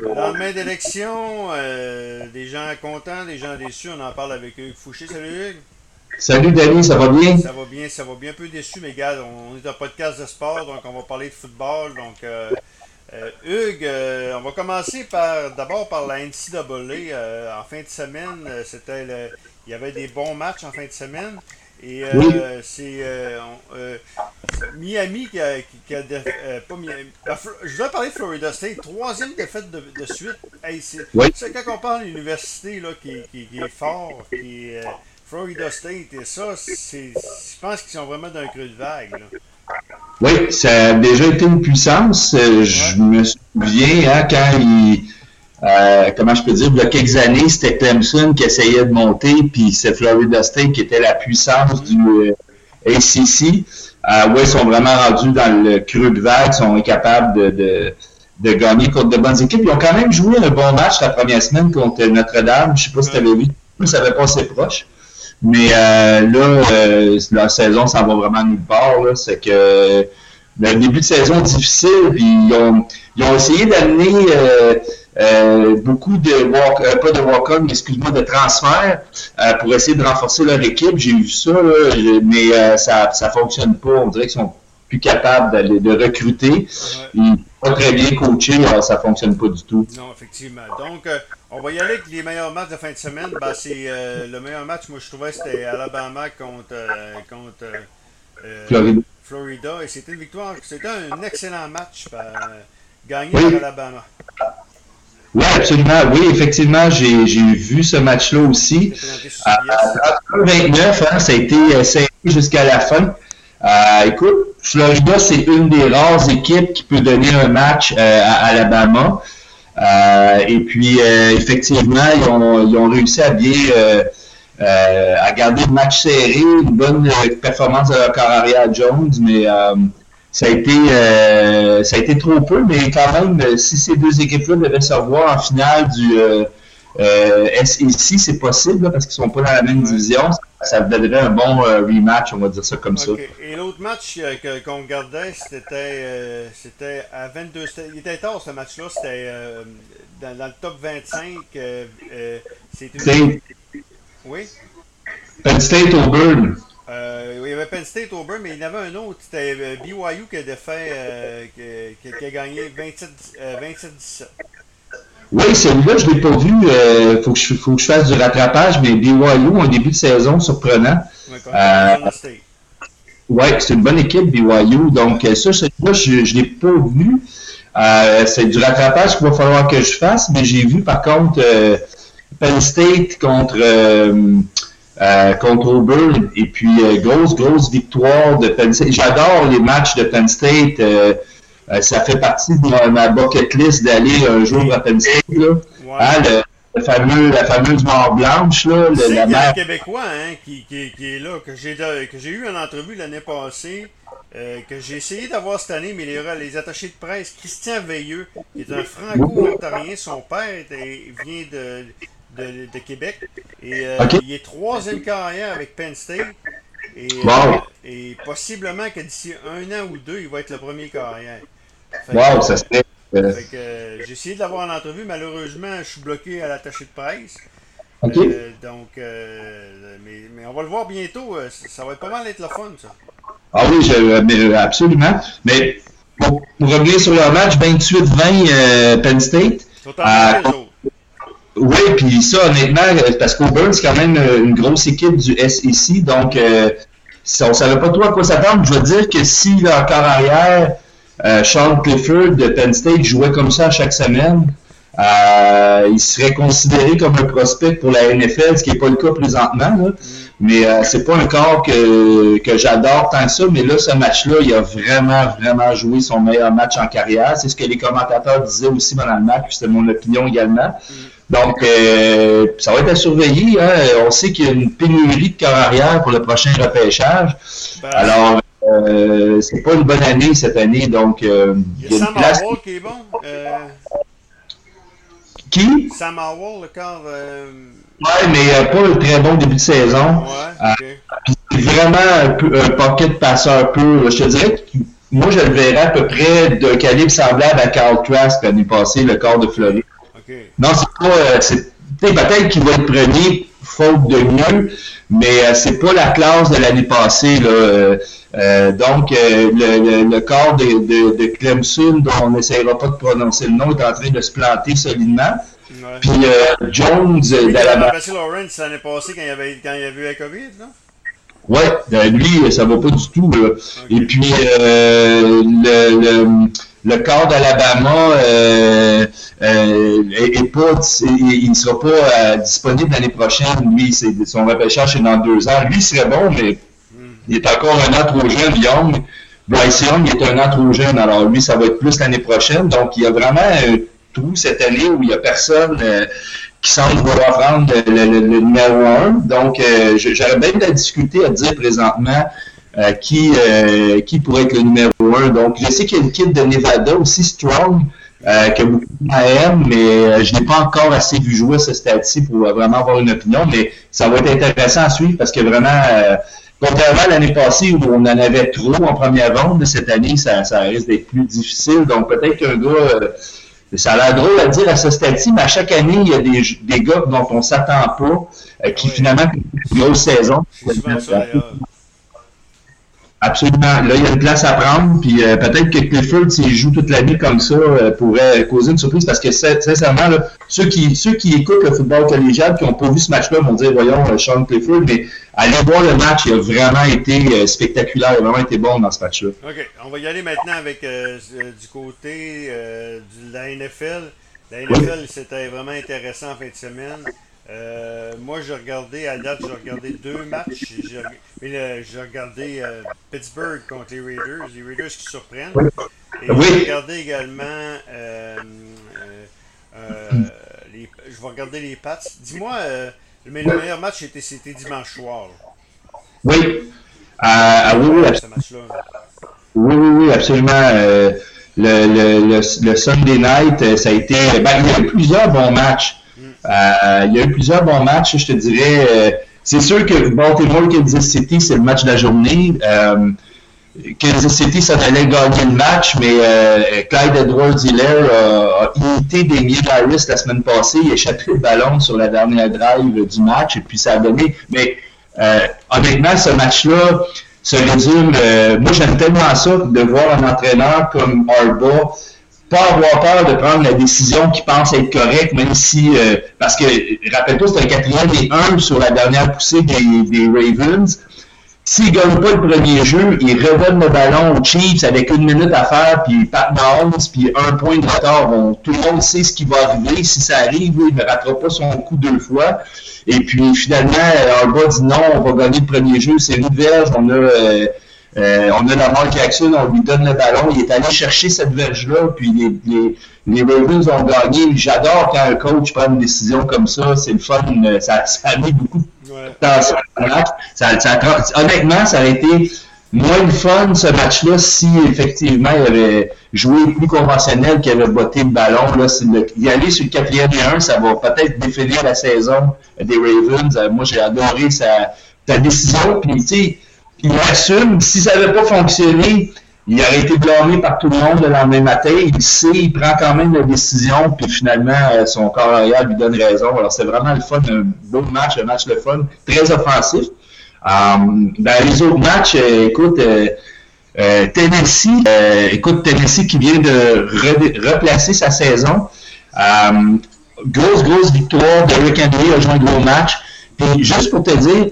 Lendemain d'élection, euh, des gens contents, des gens déçus, on en parle avec Hugues Fouché. Salut Hugues. Salut Danny, ça va bien? Ça va bien, ça va bien. Un peu déçu, mais gars, on est un podcast de sport, donc on va parler de football. Donc, euh, euh, Hugues, euh, on va commencer par d'abord par la NCAA. Euh, en fin de semaine, euh, c'était le- il y avait des bons matchs en fin de semaine. Et euh, Oui. c'est euh, euh, Miami qui a, qui- euh, pas Miami. je voudrais parler de Florida State. Troisième défaite de, de suite. Hey, c'est Oui. c'est quand on parle d'université là, qui, qui, qui est fort, qui est Florida State et ça, c'est, je pense qu'ils sont vraiment d'un creux de vague. Là. Oui, ça a déjà été une puissance. Je me souviens hein, quand il, euh, comment je peux dire, il y a quelques années, c'était Clemson qui essayait de monter, puis c'est Florida State qui était la puissance du euh, ACC. Euh, ils sont vraiment rendus dans le creux de vague, ils sont incapables de, de, de gagner contre de bonnes équipes. Ils ont quand même joué un bon match la première semaine contre Notre-Dame. Je sais pas si tu avais vu, ça pas assez proche. Mais euh, là, euh, la saison s'en va vraiment nulle part. C'est que le début de saison difficile, ils ont, ils ont essayé d'amener euh, beaucoup de walk, euh, pas de walk-on, mais excuse-moi, de transferts euh, pour essayer de renforcer leur équipe. J'ai vu ça, là, je- mais ça ça fonctionne pas. On dirait qu'ils sont plus capables de recruter. Ouais. Pas très bien coachés, alors ça fonctionne pas du tout. Non, effectivement. Donc, on va y aller avec les meilleurs matchs de fin de semaine. Ben, c'est le meilleur match, moi, je trouvais, c'était Alabama contre, contre Floride. Florida. Et c'était une victoire. C'était un excellent match gagné Oui. par Alabama. Oui, absolument. Oui, effectivement, j'ai vu ce match-là aussi. Sur À CBS. 29, hein, ça a été euh, serré jusqu'à la fin. Euh, écoute, Florida, c'est une des rares équipes qui peut donner un match euh, à Alabama. Euh, et puis, euh, effectivement, ils ont, ils ont réussi à bien euh, euh, à garder le match serré, une bonne euh, performance de leur corps arrière Jones, mais euh, ça a été euh, ça a été trop peu, mais quand même, euh, si ces deux équipes-là devaient se revoir en finale du euh, euh, SEC, c'est possible là, parce qu'ils sont pas dans la même division. Ça donnerait un bon rematch, on va dire ça comme ça. Et l'autre match qu'on regardait, c'était c'était à 22. c'était- Il était tard ce match-là. C'était dans, dans le top 25. euh, euh, c'était State, Oui? Penn State Auburn. Euh, il y avait Penn State Auburn, mais il y en avait un autre. C'était euh, BYU qui a défait, euh, qui, a gagné 27, euh, 27-17. Oui, celui-là, je ne l'ai pas vu. Il faut, que je- faut que je fasse du rattrapage, mais BYU, un début de saison surprenant. Euh. Oui, c'est une bonne équipe, BYU. Donc, ça, celui-là, je ne l'ai pas vu. Euh, c'est du rattrapage qu'il va falloir que je fasse, mais j'ai vu, par contre, Penn State contre, euh, contre Auburn. Et puis, euh, grosse, grosse victoire de Penn State. J'adore les matchs de Penn State. Euh, ça fait partie de ma, ma bucket list d'aller un jour à Penn State. Là. Hein, le, le fameux, la fameuse mort blanche, là, le- la qu'il y a un mer. Québécois hein, qui, qui, qui est là, que j'ai que j'ai eu en entrevue l'année passée, euh, que j'ai essayé d'avoir cette année, mais les, les attachés de presse, Christian Veilleux, qui est un franco-ontarien, son père vient de, de, de Québec, et euh, il est troisième carrière avec Penn State, et, euh, Wow. et possiblement que d'ici un an ou deux, il va être le premier carrière. Fait Wow, que- ça serait. euh, euh, j'ai essayé de l'avoir en entrevue, malheureusement, je suis bloqué à l'attaché de presse. Donc, mais, mais on va le voir bientôt. ça va être pas mal être le fun, ça. Ah oui, je- mais, absolument. Mais pour, revenir sur leur match, 28-20 euh, Penn State. Oui, puis ça, honnêtement, euh, parce qu'Auburn, c'est quand même euh, une grosse équipe du SEC, donc euh, si on ne savait pas trop à quoi s'attendre. Je veux dire que si leur corps arrière, euh, Sean Clifford de Penn State jouait comme ça chaque semaine, il serait considéré comme un prospect pour la NFL, ce qui n'est pas le cas présentement. Mais euh, c'est pas un corps que, que j'adore tant que ça, mais là, ce match-là, il a vraiment, vraiment joué son meilleur match en carrière. C'est ce que les commentateurs disaient aussi pendant le match, c'était mon opinion également. Donc, euh, ça va être à surveiller. Hein. On sait qu'il y a une pénurie de corps arrière pour le prochain repêchage. Ben, Alors, euh, c'est pas une bonne année cette année, donc euh, il y a a une Sam place. Howell qui est bon. Euh, Qui? Sam Howell, le corps. Euh, Ouais, mais euh, pas un très bon début de saison. ouais, ok. Puis c'est vraiment un, peu, un pocket passeur là. Je te dirais qu'il moi, je le verrais à peu près d'un calibre semblable à Carl Trask l'année passée, le corps de Floride. Non, c'est pas. Euh, c'est, peut-être qu'il va être premier, faute de mieux, mais euh, c'est pas la classe de l'année passée. Là. Euh, donc, le, le, corps de, de, de, Clemson, dont on n'essayera pas de prononcer le nom, est en train de se planter solidement. Puis Jones il a passé Lawrence l'année passée quand il y avait, quand il y avait eu la COVID, non? Ouais, ben, lui, ça va pas du tout. Et puis, euh, le, le, le corps d'Alabama euh, euh, est, pas, il ne sera pas euh, disponible l'année prochaine. Lui, c'est, son repêchage est dans deux ans. Lui, il serait bon, mais il est encore un an trop jeune. Young, Bryce Young est un an trop jeune. Alors lui, ça va être plus l'année prochaine. Donc, il y a vraiment un trou cette année où il n'y a personne qui semble vouloir prendre le, numéro 1. Donc, euh, j'aurais bien de la difficulté à dire présentement euh, qui, euh, qui pourrait être le numéro 1. Donc, je sais qu'il y a une kit de Nevada aussi, Strong, que beaucoup aiment, mais je n'ai pas encore assez vu jouer ce stade-ci pour vraiment avoir une opinion. Mais ça va être intéressant à suivre parce que vraiment, contrairement à l'année passée où on en avait trop en première ronde, cette année, ça, ça risque d'être plus difficile. Donc, peut-être qu'un gars ça a l'air drôle à dire à ce stade-ci, mais à chaque année, il y a des, des gars dont on ne s'attend pas, euh, qui finalement une grosse saison. Absolument. Là, il y a une place à prendre, puis euh, peut-être que Clifford, s'il joue toute la vie comme ça, euh, pourrait causer une surprise parce que sincèrement, là, ceux qui ceux qui écoutent le football collégial, qui n'ont pas vu ce match-là, vont dire voyons, euh, Sean Clifford, mais allez voir le match, il a vraiment été spectaculaire, il a vraiment été bon dans ce match-là. OK. On va y aller maintenant avec du côté de la NFL. La NFL, c'était vraiment intéressant en fin de semaine. Euh, moi, j'ai regardé, à date, j'ai regardé deux matchs. J'ai, regardé euh, Pittsburgh contre les Raiders, les Raiders qui surprennent. Et j'ai regardé également, euh, les, je vais regarder les Pats. Dis-moi, mais le meilleur match, c'était, dimanche soir. Oui. oui, oui, absolument. Oui, oui, oui, absolument. le, le, le, Sunday night, ça a été. Ben, il y a eu plusieurs bons matchs. Euh, il y a eu plusieurs bons matchs, je te dirais. Euh, c'est sûr que Baltimore Kansas City, c'est le match de la journée. Euh, Kansas City, ça allait gagner le match, mais Clyde Edwards-Hiller a, imité des Harris la semaine passée. Il a échappé le ballon sur la dernière drive du match, et puis ça a donné. Mais honnêtement, ce match-là se résume. moi, j'aime tellement ça de voir un entraîneur comme Arba pas avoir peur de prendre la décision qui pense être correcte, même si, euh, parce que, rappelle-toi, c'est un quatrième et un sur la dernière poussée des, des Ravens. S'il ne gagne pas le premier jeu, il redonne le ballon aux Chiefs avec une minute à faire, puis Pat Mahomes, puis un point de retard. Tout le monde sait ce qui va arriver. Si ça arrive, il ne rattrape pas son coup deux fois. Et puis, finalement, Arba dit non, on va gagner le premier jeu. C'est une verge. On a... Euh, euh, on a Lamar Jackson, on lui donne le ballon, il est allé chercher cette verge-là, puis les, les, les, Ravens ont gagné. J'adore quand un coach prend une décision comme ça, c'est le fun, ça, ça a mis beaucoup de temps sur match. honnêtement, ça aurait été moins le fun ce match-là si effectivement il avait joué plus conventionnel, qu'il avait botté le ballon. Là, le, y aller sur le quatrième et un, ça va peut-être définir la saison des Ravens. Euh, moi, j'ai adoré sa, sa décision. Puis, tu sais, il assume. Si ça n'avait pas fonctionné, il aurait été blâmé par tout le monde le lendemain matin. Il sait, il prend quand même la décision, puis finalement, euh, son corps arrière lui donne raison. Alors, c'est vraiment le fun, un beau match, un match le fun, très offensif. Euh, dans les autres matchs, euh, écoute, Tennessee, écoute, Tennessee qui vient de replacer sa saison. grosse, grosse victoire de Rick Henry a joué un gros match. Puis juste pour te dire,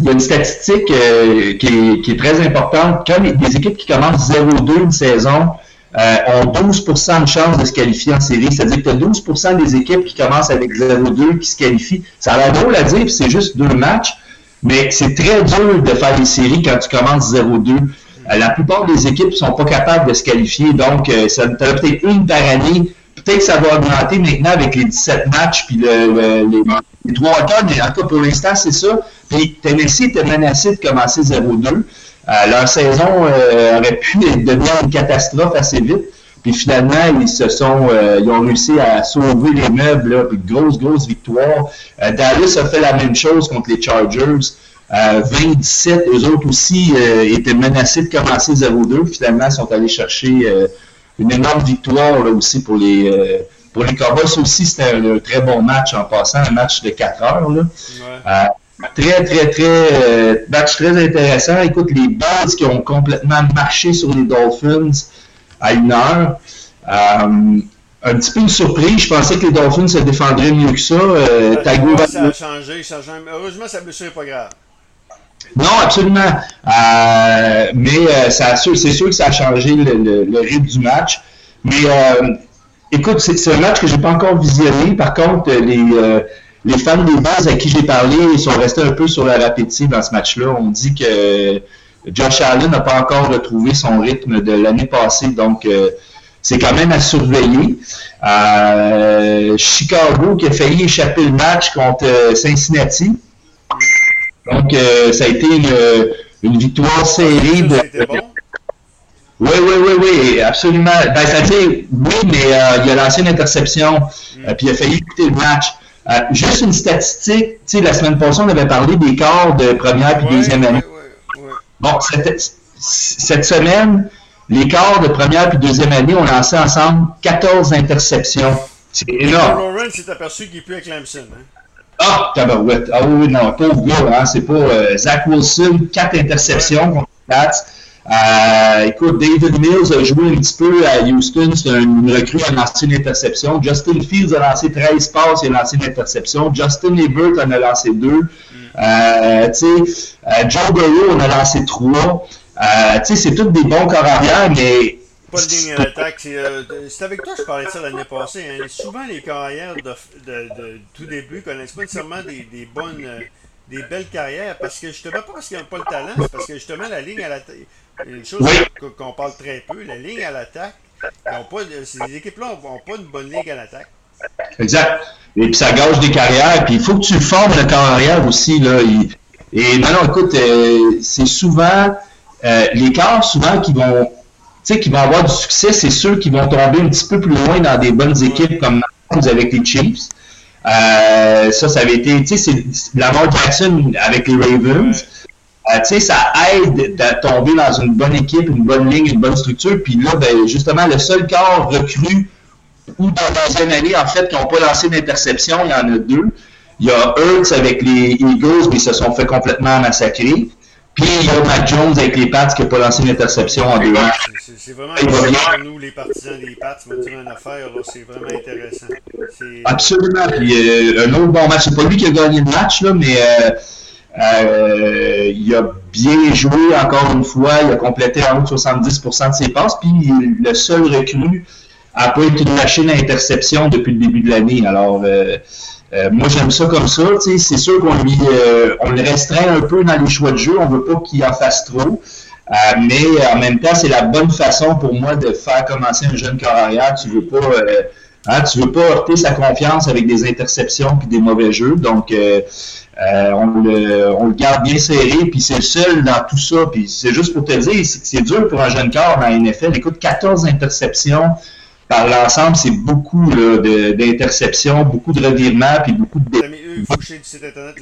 il y a une statistique euh, qui, est, très importante. Quand les, équipes qui commencent 0-2 une saison euh, ont 12% de chance de se qualifier en série, c'est-à-dire que tu as 12% des équipes qui commencent avec 0-2 qui se qualifient. Ça a l'air drôle à dire, c'est juste deux matchs, mais c'est très dur de faire les séries quand tu commences 0-2. Euh, la plupart des équipes ne sont pas capables de se qualifier, donc ça tu as peut-être une par année. Peut-être que ça va augmenter maintenant avec les 17 matchs puis le, les, trois quarts, mais en tout cas pour l'instant, c'est ça. Puis Tennessee était menacé de commencer 0-2. Euh, leur saison euh, aurait pu devenir une catastrophe assez vite. Puis finalement, ils se sont, euh, ils ont réussi à sauver les meubles, là, puis grosse, grosse victoire. Dallas a fait la même chose contre les Chargers. 20-17, eux autres aussi étaient menacés de commencer 0-2. Finalement, ils sont allés chercher une énorme victoire là, aussi pour les pour les Cowboys aussi, c'était un, très bon match en passant, un match de 4 heures. Là. Ouais. Très, très, très, match très intéressant. Écoute, les bases qui ont complètement marché sur les Dolphins à une heure. Euh, un petit peu une surprise. Je pensais que les Dolphins se défendraient mieux que ça. Euh, ça a changé, ça a changé. Heureusement, sa blessure n'est pas grave. Non, absolument. Euh, mais euh, c'est sûr que ça a changé le, le, rythme du match. Mais euh, écoute, c'est un match que je n'ai pas encore visionné. Par contre, les, les fans des bases à qui j'ai parlé ils sont restés un peu sur la rapidité dans ce match-là. On dit que Josh Allen n'a pas encore retrouvé son rythme de l'année passée. Donc, c'est quand même à surveiller. Euh, Chicago qui a failli échapper le match contre euh, Cincinnati. Donc, euh, ça a été une, victoire serrée. De... Oui, oui, oui, oui, absolument. Ben, ça dit, oui, mais il a lancé une interception, mm. puis il a failli quitter le match. Juste une statistique, tu sais, la semaine passée, on avait parlé des quarts de première puis deuxième année. bon, cette semaine, les corps de première puis deuxième année ont lancé ensemble 14 interceptions. C'est énorme. Lawrence s'est aperçu qu'il plus avec Clemson. Hein? Ah, tabarouette. Ah oui, non, pauvre gars, hein, c'est pas euh, Zach Wilson, 4 interceptions contre les Pats. Euh, écoute, David Mills a joué un petit peu à Houston, c'est une recrue a lancé une interception. Justin Fields a lancé 13 passes, il a lancé une interception. Justin Ebert en a lancé 2. Mm. Euh, euh, Joe Burrow en a lancé 3. Euh, c'est tous des bons corps arrière, mais. Pas de ligne à l'attaque. Euh, c'est avec toi que je parlais de ça l'année passée. Hein. Souvent, les carrières de, de, tout début connaissent pas nécessairement des, des bonnes. Euh, des belles carrières parce que justement pas parce qu'ils n'ont pas le talent, c'est parce que justement la ligne à l'attaque, une chose qu'on parle très peu, la ligne à l'attaque, ces équipes-là n'ont pas une bonne ligne à l'attaque. Exact. Et puis ça gâche des carrières. Puis il faut que tu formes le carrière aussi. Là. Et non, non, écoute, c'est souvent euh, les corps, souvent, qui vont, qui vont avoir du succès, c'est ceux qui vont tomber un petit peu plus loin dans des bonnes équipes comme avec les Chiefs. Euh, ça, ça avait été, tu sais, c'est Lamar Jackson avec les Ravens. Euh, tu sais, ça aide à tomber dans une bonne équipe, une bonne ligne, une bonne structure. Puis là, ben, justement, le seul corps recru ou dans la deuxième année, en fait, qui n'ont pas lancé d'interception, il y en a deux. Il y a Hurts avec les Eagles, mais ils se sont fait complètement massacrer. Puis il y a Mac Jones avec les Pats qui n'a pas lancé une interception en deux ans. C'est vraiment intéressant pour nous, les partisans des Pats, me dire une affaire, c'est vraiment intéressant. Absolument. Puis euh, un autre bon match. C'est pas lui qui a gagné le match, là, mais euh, euh, il a bien joué encore une fois. Il a complété en haut de 70% de ses passes. Puis le seul recru n'a pas été une machine à interception depuis le début de l'année. Alors, euh, euh, moi, j'aime ça comme ça. C'est sûr qu'on lui, euh, on le restreint un peu dans les choix de jeu. On veut pas qu'il en fasse trop. Euh, mais en même temps, c'est la bonne façon pour moi de faire commencer un jeune carrière. Tu veux pas, hein, tu veux pas heurter sa confiance avec des interceptions puis des mauvais jeux. Donc, on, le, on le garde bien serré. Puis c'est le seul dans tout ça. Puis c'est juste pour te dire, c'est dur pour un jeune corps dans la NFL. Écoute, 14 interceptions par l'ensemble, c'est beaucoup d'interceptions, beaucoup de revirements, puis beaucoup de... Du site internet,